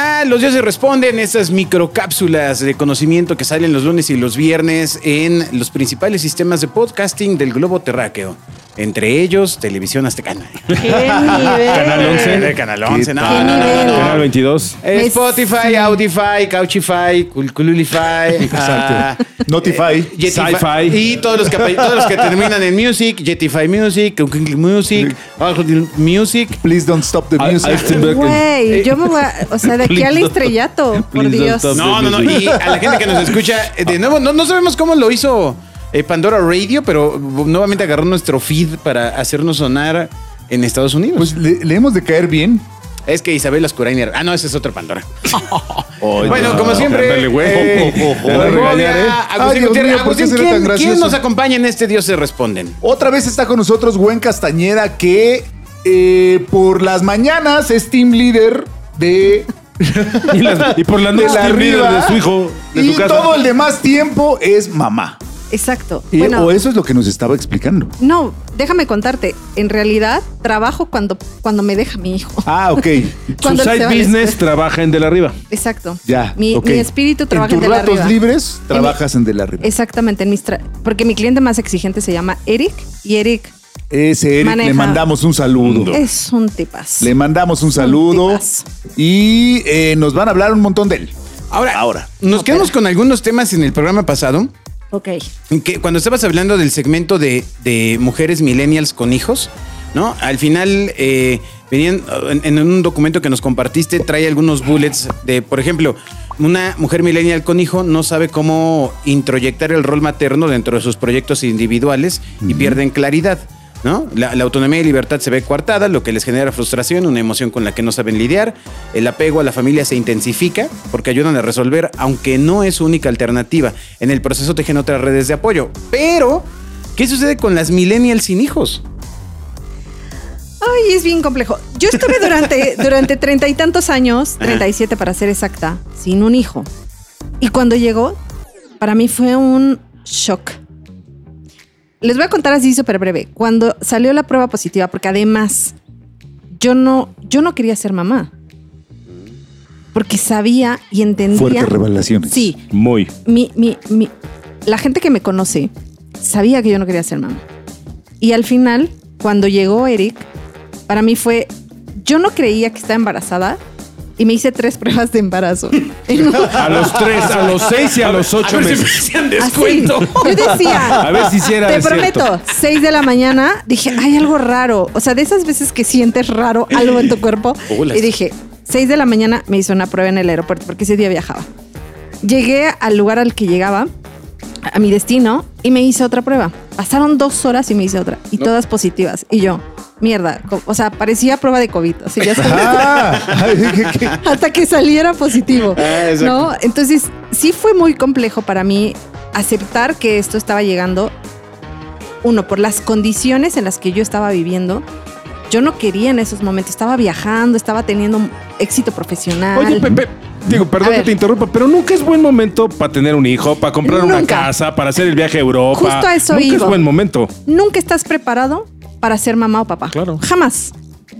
a Los Dioses Responden, estas microcápsulas de conocimiento que salen los lunes y los viernes en los principales sistemas de podcasting del globo terráqueo. Entre ellos, Televisión Azteca. ¿Qué nivel? Canal 11. Canal 11, no, ¿Qué no, no, nivel? no, no. Canal 22. Eh, Es- Spotify, Audify, Couchify, Cul- Cululify, ah, Notify. eh, Jetify, Sci-Fi. y todos los que todos los que terminan en Music, Jetify Music, Google Music, Music. Please don't stop the Al- music. Alstenberg. Güey, yo me voy a. O sea, de aquí al estrellato, por Dios. No, no, no. Y a la gente que nos escucha, eh, de nuevo, no, no sabemos cómo lo hizo eh, Pandora Radio, pero nuevamente agarró nuestro feed para hacernos sonar en Estados Unidos. Pues le, le hemos de caer bien. es que Isabel Ascurainer. Ah, no, ese es otro Pandora. Oye, bueno, no, como siempre. ándale, güey. eh, ¿eh? Agustín Ay, Dios Gutiérrez. mío, ¿por qué Agustín, será tan ¿quién, nos acompaña en este Dios se responden? Otra vez está con nosotros Gwen Castañeda, que eh, por las mañanas es team leader de. Y, las- y por la de noche la team leader arriba. de su hijo, de y su casa. todo el demás tiempo es mamá. Exacto. Y- Bueno, o eso es lo que nos estaba explicando. no, déjame contarte. En realidad, trabajo cuando, cuando me deja mi hijo. Ah, ok. Su side business trabaja en De la Arriba. Exacto. Ya. Mi, mi espíritu trabaja en en, tus de la ratos arriba. libres trabajas en De la Arriba. Exactamente, en mis tra- porque mi cliente más exigente se llama Eric y Eric Ese Eric, Maneja. le mandamos un saludo. es un tipas. Le mandamos un saludo. tipazo. Y eh, nos van a hablar un montón de él. Ahora, Ahora. nos quedamos con algunos temas en el programa pasado. Ok. que cuando estabas hablando del segmento de, de mujeres millennials con hijos, ¿no? Al final, eh, venían en, en un documento que nos compartiste, trae algunos bullets de, por ejemplo, una mujer millennial con hijo no sabe cómo introyectar el rol materno dentro de sus proyectos individuales y pierden claridad. ¿No? La, la autonomía y libertad se ve coartada, lo que les genera frustración, una emoción con la que no saben lidiar. El apego a la familia se intensifica porque ayudan a resolver, aunque no es su única alternativa. En el proceso tejen otras redes de apoyo. Pero, ¿qué sucede con las millennials sin hijos? Ay, es bien complejo. Yo estuve durante durante treinta y tantos años, 37 para ser exacta, sin un hijo. Y cuando llegó, para mí fue un shock. Les voy a contar así súper breve. Cuando salió la prueba positiva, porque además yo no, yo no quería ser mamá. Porque sabía y entendía. Fuertes revelaciones. Sí, Muy. mi, mi, mi- la gente que me conoce sabía que yo no quería ser mamá. Y al final, cuando llegó Eric, para mí fue, yo no creía que estaba embarazada y me hice tres pruebas de embarazo. A los tres, a los seis y a los ocho meses. Así, yo decía, A ver si hiciera te prometo, 6 de la mañana, dije, hay algo raro. O sea, de esas veces que sientes raro algo en tu cuerpo. Y dije, 6 de la mañana me hizo una prueba en el aeropuerto porque ese día viajaba. Llegué al lugar al que llegaba, a mi destino, y me hice otra prueba. Pasaron dos horas y me hice otra. Y todas positivas. Y yo, mierda. O sea, parecía prueba de COVID. Así ya sabes. Ah, hasta que saliera positivo. Ah. ¿no? Entonces, sí fue muy complejo para mí aceptar que esto estaba llegando, uno, por las condiciones en las que yo estaba viviendo. Yo no quería en esos momentos, estaba viajando, estaba teniendo éxito profesional. Oye, Pepe, digo, perdón que te interrumpa, pero nunca es buen momento para tener un hijo, para comprar una casa, para hacer el viaje a Europa. Justo a eso Nunca es iba. buen momento. Nunca estás preparado para ser mamá o papá. Claro. Jamás.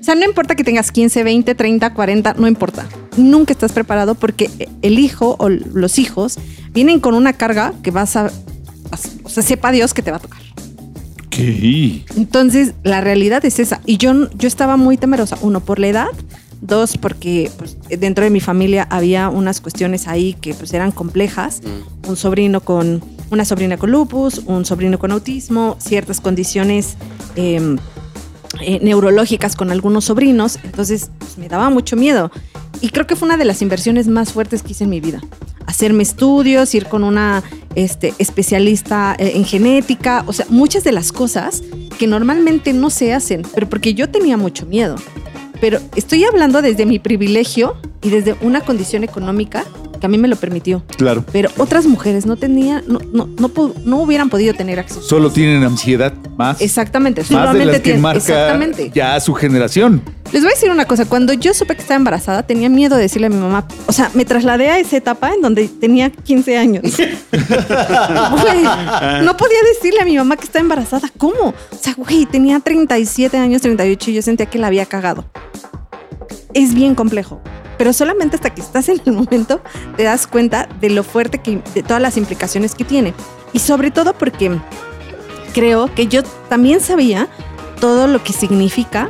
O sea, no importa que tengas 15, 20, 30, 40, no importa. Nunca estás preparado porque el hijo o los hijos vienen con una carga que vas a... O sea, sepa Dios que te va a tocar. ¿Qué? Entonces, la realidad es esa. Y yo, yo estaba muy temerosa. Uno, por la edad. Dos, porque pues, dentro de mi familia había unas cuestiones ahí que pues, eran complejas. Un sobrino con, una sobrina con lupus, un sobrino con autismo, ciertas condiciones eh, eh, neurológicas con algunos sobrinos. Entonces, pues, me daba mucho miedo. Y creo que fue una de las inversiones más fuertes que hice en mi vida. Hacerme estudios, ir con una este, especialista eh, en genética, o sea, muchas de las cosas que normalmente no se hacen, pero porque yo tenía mucho miedo. Pero estoy hablando desde mi privilegio y desde una condición económica que a mí me lo permitió. Claro. Pero otras mujeres no tenían, no, no, no, no hubieran podido tener acceso. Solo tienen ansiedad más. Exactamente, Más de solamente las que tienen- marca exactamente. ya su generación. Les voy a decir una cosa, cuando yo supe que estaba embarazada, tenía miedo de decirle a mi mamá, o sea, me trasladé a esa etapa en donde tenía 15 años. Güey, no podía decirle a mi mamá que estaba embarazada, ¿cómo? O sea, güey, tenía 37 años, 38 y yo sentía que la había cagado. Es bien complejo, pero solamente hasta que estás en el momento te das cuenta de lo fuerte que, de todas las implicaciones que tiene. Y sobre todo porque creo que yo también sabía todo lo que significa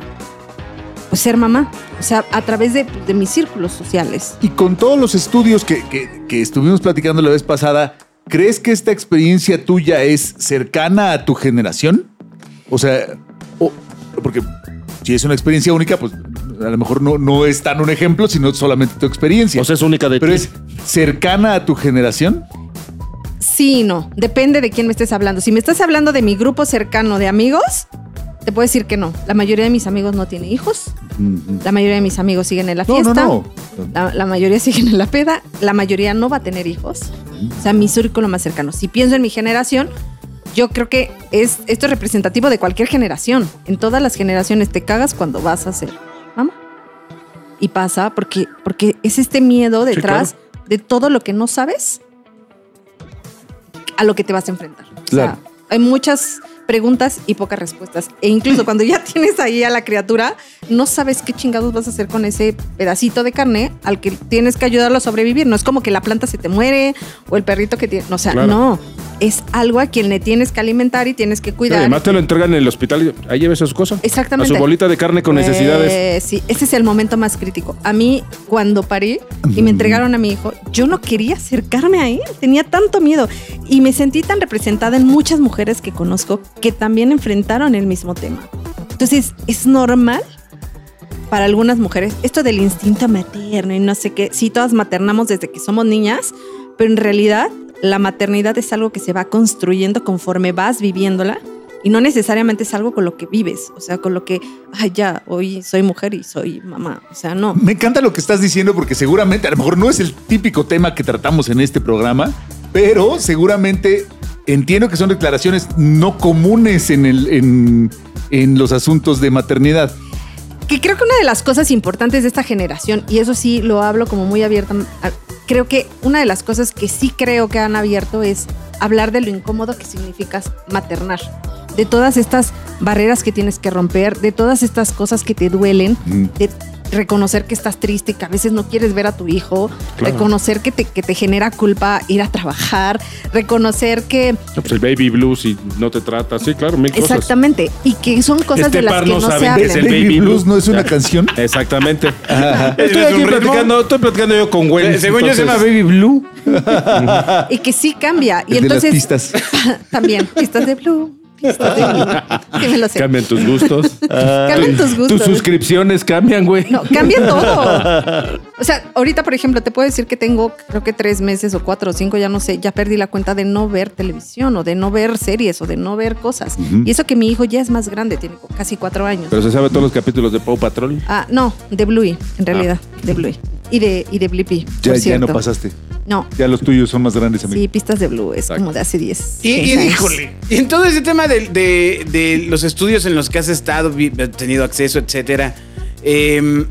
pues, ser mamá. O sea, a través de, de mis círculos sociales. Y con todos los estudios que, que- que estuvimos platicando la vez pasada, ¿crees que esta experiencia tuya es cercana a tu generación? O sea, porque si es una experiencia única, pues a lo mejor no, no es tan un ejemplo, sino solamente tu experiencia. O sea, es única de Pero ti. es cercana a tu generación. Sí y no. Depende de quién me estés hablando. Si me estás hablando de mi grupo cercano de amigos, te puedo decir que no. La mayoría de mis amigos no tiene hijos. La mayoría de mis amigos siguen en la No, fiesta. no, no. La, la mayoría siguen en la peda. La mayoría no va a tener hijos. O sea, mi círculo más cercano. Si pienso en mi generación, yo creo que es, esto es representativo de cualquier generación. En todas las generaciones te cagas cuando vas a ser mamá. Y pasa porque, porque es este miedo detrás de todo lo que no sabes a lo que te vas a enfrentar. O sea, Claro. hay muchas preguntas y pocas respuestas. E incluso cuando ya tienes ahí a la criatura, no sabes qué chingados vas a hacer con ese pedacito de carne al que tienes que ayudarlo a sobrevivir. No es como que la planta se te muere o el perrito que tiene. O sea, Claro. no. Es algo a quien le tienes que alimentar y tienes que cuidar. además te lo entregan en el hospital y ahí lleves a su cosa. Exactamente. A su bolita de carne con necesidades. Eh, sí, ese es el momento más crítico. A mí, cuando parí y me entregaron a mi hijo, yo no quería acercarme a él. Tenía tanto miedo. Y me sentí tan representada en muchas mujeres que conozco que también enfrentaron el mismo tema. Entonces, es normal para algunas mujeres esto del instinto materno y no sé qué. Sí, todas maternamos desde que somos niñas, pero en realidad la maternidad es algo que se va construyendo conforme vas viviéndola y no necesariamente es algo con lo que vives, o sea, con lo que, ay, ya, hoy soy mujer y soy mamá, o sea, no. Me encanta lo que estás diciendo porque seguramente, a lo mejor no es el típico tema que tratamos en este programa, pero seguramente entiendo que son declaraciones no comunes en, el, en, en los asuntos de maternidad. Que creo que una de las cosas importantes de esta generación, y eso sí lo hablo como muy abierta, creo que una de las cosas que sí creo que han abierto es hablar de lo incómodo que significa maternar, de todas estas barreras que tienes que romper, de todas estas cosas que te duelen, Mm. de reconocer que estás triste y que a veces no quieres ver a tu hijo, Claro. reconocer que te, que te genera culpa ir a trabajar, reconocer que No, pues el baby blues y no te trata. Sí, claro, mil cosas. exactamente y que son cosas Este de las par que no se hablan. el Baby baby Blues no es una canción. Exactamente. Ajá. Estoy ¿Es aquí platicando, estoy platicando yo con Gwen. Según yo se llama entonces- Baby Blue. y que sí cambia. Y El de las entonces. pistas. también, pistas de blue. Pistas de blue. Sí, me lo sé. Cambian tus gustos. Cambian tus gustos. Tus suscripciones cambian, güey. No, cambia todo. O sea, ahorita, por ejemplo, te puedo decir que tengo, creo que tres meses o cuatro o cinco, ya no sé, ya perdí la cuenta de no ver televisión o de no ver series o de no ver cosas. Y eso que mi hijo ya es más grande, tiene casi cuatro años. Pero se sabe todos los capítulos de Paw Patrol. Ah, no, de Bluey, en realidad, de Bluey. Y de, y de Blippi. Ya, por ya no pasaste. No, Ya los tuyos son más grandes, amigo. sí, pistas de Blue, es Exacto. como de hace 10. Y, y 15 años. híjole, y en todo ese tema de, de- de los estudios en los que has estado, tenido acceso, etcétera, em,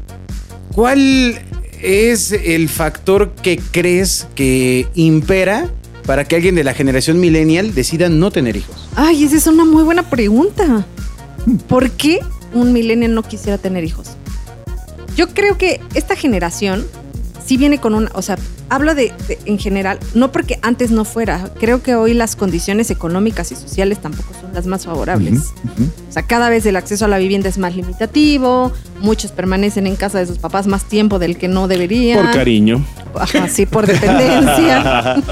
¿cuál es el factor que crees que impera para que alguien de la generación millennial decida no tener hijos? Ay, esa es una muy buena pregunta. ¿Por qué un millennial no quisiera tener hijos? Yo creo que esta generación sí viene con una, o sea, hablo de, de- en general, no porque antes no fuera, creo que hoy las condiciones económicas y sociales tampoco son las más favorables. O sea, cada vez el acceso a la vivienda es más limitativo, muchos permanecen en casa de sus papás más tiempo del que no deberían. Por cariño. Ajá, sí, por dependencia.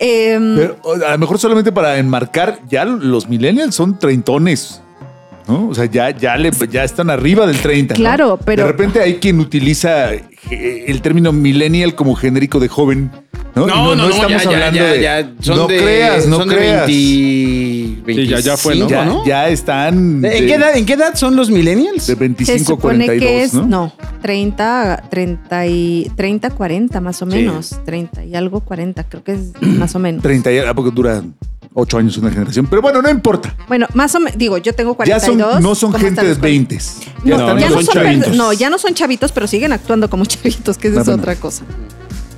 Em, Pero a lo mejor solamente para enmarcar, ya los millennials son treintones. ¿No? O sea, ya, ya, le, ya están arriba del 30. ¿no? Claro, pero- De repente hay quien utiliza eh, el término millennial como genérico de joven, ¿no? No, Y no, no, estamos ya, hablando ya, de. ya, son no de, creas, no son de creas. 20, Sí, ya- ya fue, ¿no? 25, Ya, ¿no? ya están. ¿En, qué edad, ¿En qué edad son los millennials? De Se 25 a supone 42, que es, ¿no? no, 30, 30, y, 30, 40 más o menos. 30 y algo 40, creo que es más o menos. 30 ya, porque dura 8 años una generación. Pero bueno, no importa. Bueno, más o menos, digo, yo tengo Ya 42. son, no son ¿cómo gente de los 20. No, están ya, no son, chavitos. no, ya no son chavitos, pero siguen actuando como chavitos, que esa es otra cosa.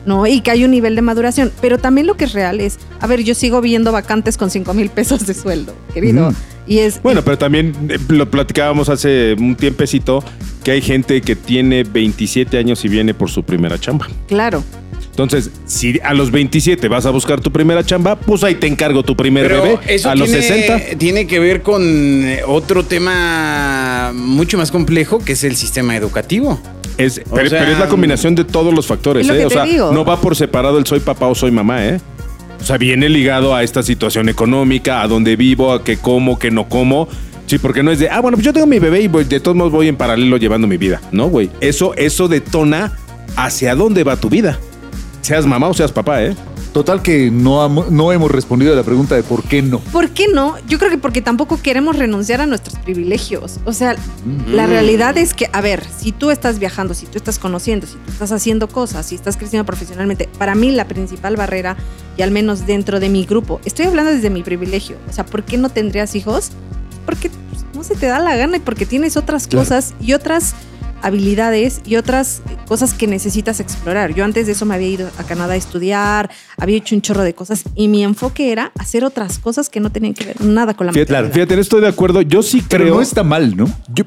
No, y que hay un nivel de maduración. Pero también lo que es real es, a ver, yo sigo viendo vacantes con 5 mil pesos de sueldo, querido. Y es. Bueno, pero también eh, lo platicábamos hace un tiempecito que hay gente que tiene 27 años y viene por su primera chamba. Claro. Entonces, si a los 27 vas a buscar tu primera chamba, pues ahí te encargo tu primer Pero bebé. eso a los tiene, 60. tiene que ver con eh, otro tema mucho más complejo, que es el sistema educativo. Es, pero, sea, pero es la combinación de todos los factores, Es lo ¿eh? O te sea, digo. no va por separado el soy papá o soy mamá, ¿eh? O sea, viene ligado a esta situación económica, a dónde vivo, a qué como, qué no como. Sí, porque no es de, ah, bueno, pues yo tengo mi bebé y voy- de todos modos voy en paralelo llevando mi vida. No, güey. Eso, eso detona hacia dónde va tu vida. Seas mamá o seas papá, ¿eh? Total que no, no hemos respondido a la pregunta de por qué no. ¿Por qué no? Yo creo que porque tampoco queremos renunciar a nuestros privilegios. O sea, la realidad es que, a ver, si tú estás viajando, si tú estás conociendo, si tú estás haciendo cosas, si estás creciendo profesionalmente, para mí la principal barrera, y al menos dentro de mi grupo, estoy hablando desde mi privilegio. O sea, ¿por qué no tendrías hijos? Porque pues, no se te da la gana y porque tienes otras Claro. cosas y otras habilidades y otras cosas que necesitas explorar. Yo antes de eso me había ido a Canadá a estudiar, había hecho un chorro de cosas y mi enfoque era hacer otras cosas que no tenían que ver nada con la Fíjate, maternidad. fíjate, no estoy de acuerdo. Yo sí Pero creo. no está mal, ¿no? Yo-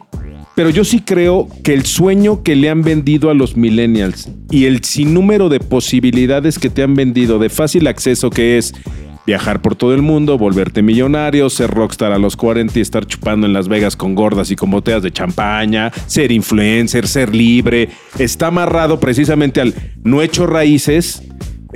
pero yo sí creo que el sueño que le han vendido a los millennials y el sinnúmero de posibilidades que te han vendido de fácil acceso que es viajar por todo el mundo, volverte millonario, ser rockstar a los 40 y estar chupando en Las Vegas con gordas y con botellas de champaña, ser influencer, ser libre, está amarrado precisamente al no he hecho raíces.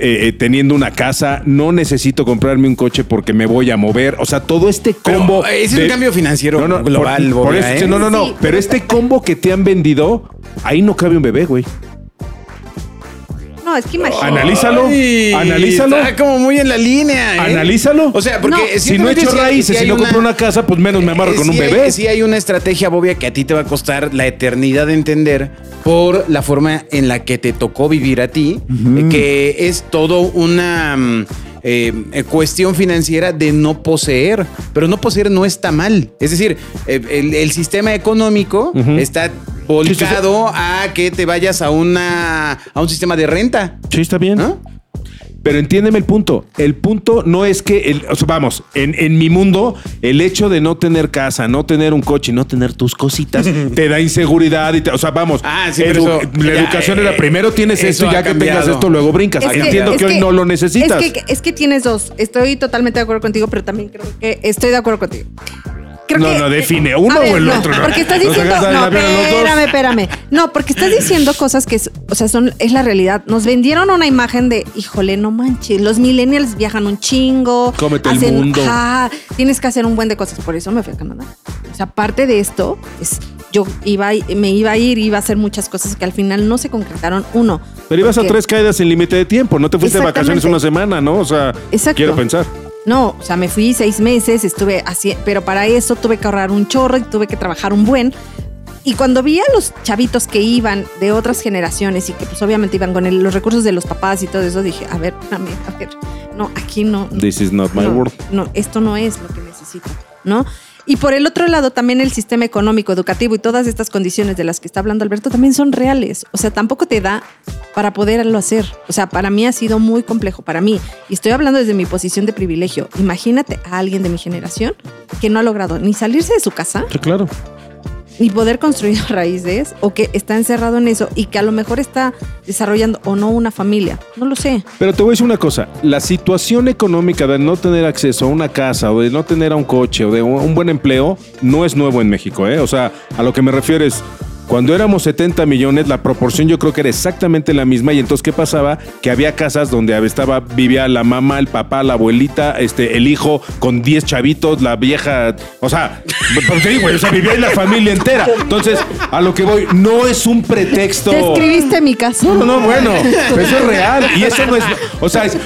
eh, eh, teniendo una casa, no necesito comprarme un coche porque me voy a mover. O sea, todo este Pero combo. ese es un de- cambio financiero global, por, por Bobia, eso, ¿eh? no, no, no. Sí, pero este combo que te han vendido, ahí no cabe un bebé, güey. No, es que imagínate. Analízalo, Ay, analízalo. Está como muy en la línea, ¿eh? Analízalo. O sea, porque No. si no he hecho raíces, si no compro una casa, pues menos me amarro eh, con un sí hay- bebé. sí hay una estrategia, Bobia, que a ti te va a costar la eternidad de entender por la forma en la que te tocó vivir a ti, que es todo una mm, eh, eh, cuestión financiera de no poseer, pero no poseer no está mal. Es decir, eh, el, el sistema económico está volcado a que te vayas a una a un sistema de renta, Sí, está bien. ¿no? Pero entiéndeme el punto. El punto no es que, el, o sea, vamos, en, en mi mundo, el hecho de no tener casa, no tener un coche, no tener tus cositas, te da inseguridad. Y te- o sea, vamos, Ah, sí, pero eso- la ya, educación eh, era primero tienes eso esto y ya que tengas esto, luego brincas. Es que- Entiendo es que, hoy no lo necesitas. Es que, es que tienes dos. Estoy totalmente de acuerdo contigo, pero también creo que estoy de acuerdo contigo. Creo No, que- no, define uno ver, o el no, otro, no. Porque estás diciendo. No, espérame, espérame. No, porque estás diciendo cosas que, es- o sea, son, es la realidad. Nos vendieron una imagen de, híjole, no manches, los millennials viajan un chingo. Cómete el mundo. ajá, tienes que hacer un buen de cosas. Por eso me fui a Canadá. O sea, parte de esto es. Yo iba, me iba a ir, iba a hacer muchas cosas que al final no se concretaron. Uno. Pero ibas a tres caídas sin límite de tiempo, no te fuiste de vacaciones una semana, ¿no? O sea, Exacto. quiero pensar. No, o sea, me fui seis meses, estuve así, pero para eso tuve que ahorrar un chorro y tuve que trabajar un buen. Y cuando vi a los chavitos que iban de otras generaciones y que pues obviamente iban con el- los recursos de los papás y todo eso, dije, a ver, espérame, a ver, no, aquí no. no, This is not my no, world. No, esto no es lo que necesito, ¿no? Y por el otro lado, también el sistema económico, educativo y todas estas condiciones de las que está hablando Alberto también son reales. O sea, tampoco te da para poderlo hacer. O sea, para mí ha sido muy complejo, para mí. Y estoy hablando desde mi posición de privilegio. Imagínate a alguien de mi generación que no ha logrado ni salirse de su casa, claro. Ni poder construir raíces, o que está encerrado en eso y que a lo mejor está desarrollando o no una familia. No lo sé. Pero te voy a decir una cosa, la situación económica de no tener acceso a una casa o de no tener a un coche o de un buen empleo no es nuevo en México, ¿eh? O sea, a lo que me refiero es, Cuando éramos 70 millones, la proporción yo creo que era exactamente la misma. Y entonces, ¿qué pasaba? Que había casas donde estaba, vivía la mamá, el papá, la abuelita, este, el hijo, con 10 chavitos, la vieja. O sea, te digo, o sea, vivía ahí la familia entera. Entonces, a lo que voy, no es un pretexto. Describiste mi casa. No, no, no, bueno, eso es real. Y eso no es. O sea, es-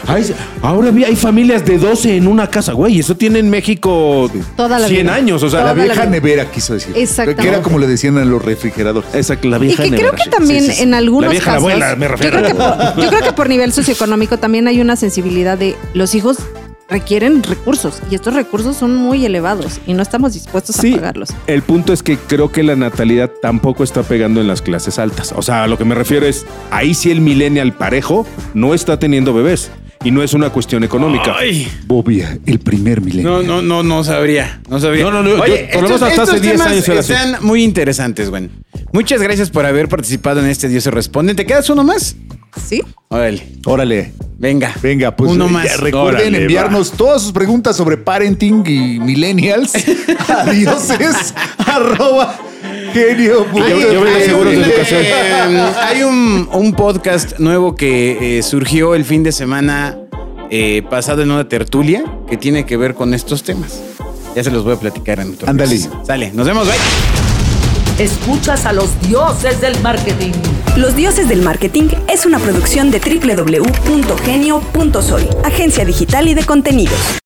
ahora vi- hay familias de 12 en una casa, güey. y Eso tiene en México Toda la 100 vida. años. O sea, La Toda la vieja nevera quiso decir. Exactamente. Que era como le decían a los refrigeradores. Exacto, la Y vieja que creo que también Sí, sí, sí. en algunos La vieja casos. abuela, me yo, refiero. creo que por, yo creo que por nivel socioeconómico también hay una sensibilidad de los hijos requieren recursos y estos recursos son muy elevados y no estamos dispuestos Sí, a pagarlos. el punto es que creo que la natalidad tampoco está pegando en las clases altas. O sea, a lo que me refiero es, ahí sí el millennial parejo no está teniendo bebés. Y no es una cuestión económica. Ay. Bobia, el primer milenio. No, no, no, no sabría. No sabría. No, no, no, yo- por lo menos hasta hace 10 temas años era así. Están muy interesantes, güey. Muchas gracias por haber participado en este Dios se responde. ¿Te quedas uno más? ¿Sí? Órale. Órale. Venga. Venga, pues Uno más. recuerden Órale, enviarnos todas sus preguntas sobre parenting y millennials a dioses arroba genio. Yo- de educación. eh, hay un, un podcast nuevo que eh, surgió el fin de semana eh, pasado en una tertulia que tiene que ver con estos temas. Ya se los voy a platicar en otro Ándale. Sale, nos vemos, bye. Escuchas a los dioses del marketing. Los Dioses del Marketing es una producción de www.genio.soy, agencia digital y de contenidos.